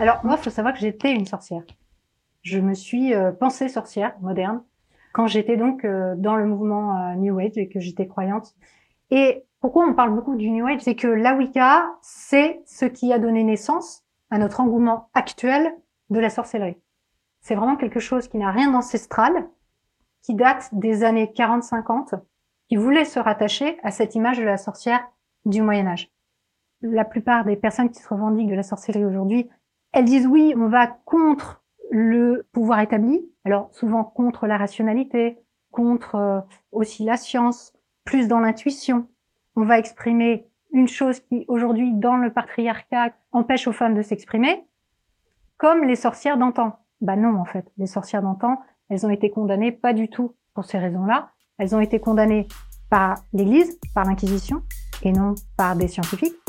Alors moi, il faut savoir que j'étais une sorcière. Je me suis euh, pensée sorcière moderne quand j'étais donc euh, dans le mouvement euh, New Age et que j'étais croyante. Et pourquoi on parle beaucoup du New Age C'est que la Wicca, c'est ce qui a donné naissance à notre engouement actuel de la sorcellerie. C'est vraiment quelque chose qui n'a rien d'ancestral, qui date des années 40-50, qui voulait se rattacher à cette image de la sorcière du Moyen Âge. La plupart des personnes qui se revendiquent de la sorcellerie aujourd'hui, elles disent oui, on va contre le pouvoir établi, alors souvent contre la rationalité, contre euh, aussi la science, plus dans l'intuition. On va exprimer une chose qui aujourd'hui dans le patriarcat empêche aux femmes de s'exprimer, comme les sorcières d'antan. Bah non en fait, les sorcières d'antan, elles ont été condamnées pas du tout pour ces raisons-là. Elles ont été condamnées par l'Église, par l'Inquisition, et non par des scientifiques.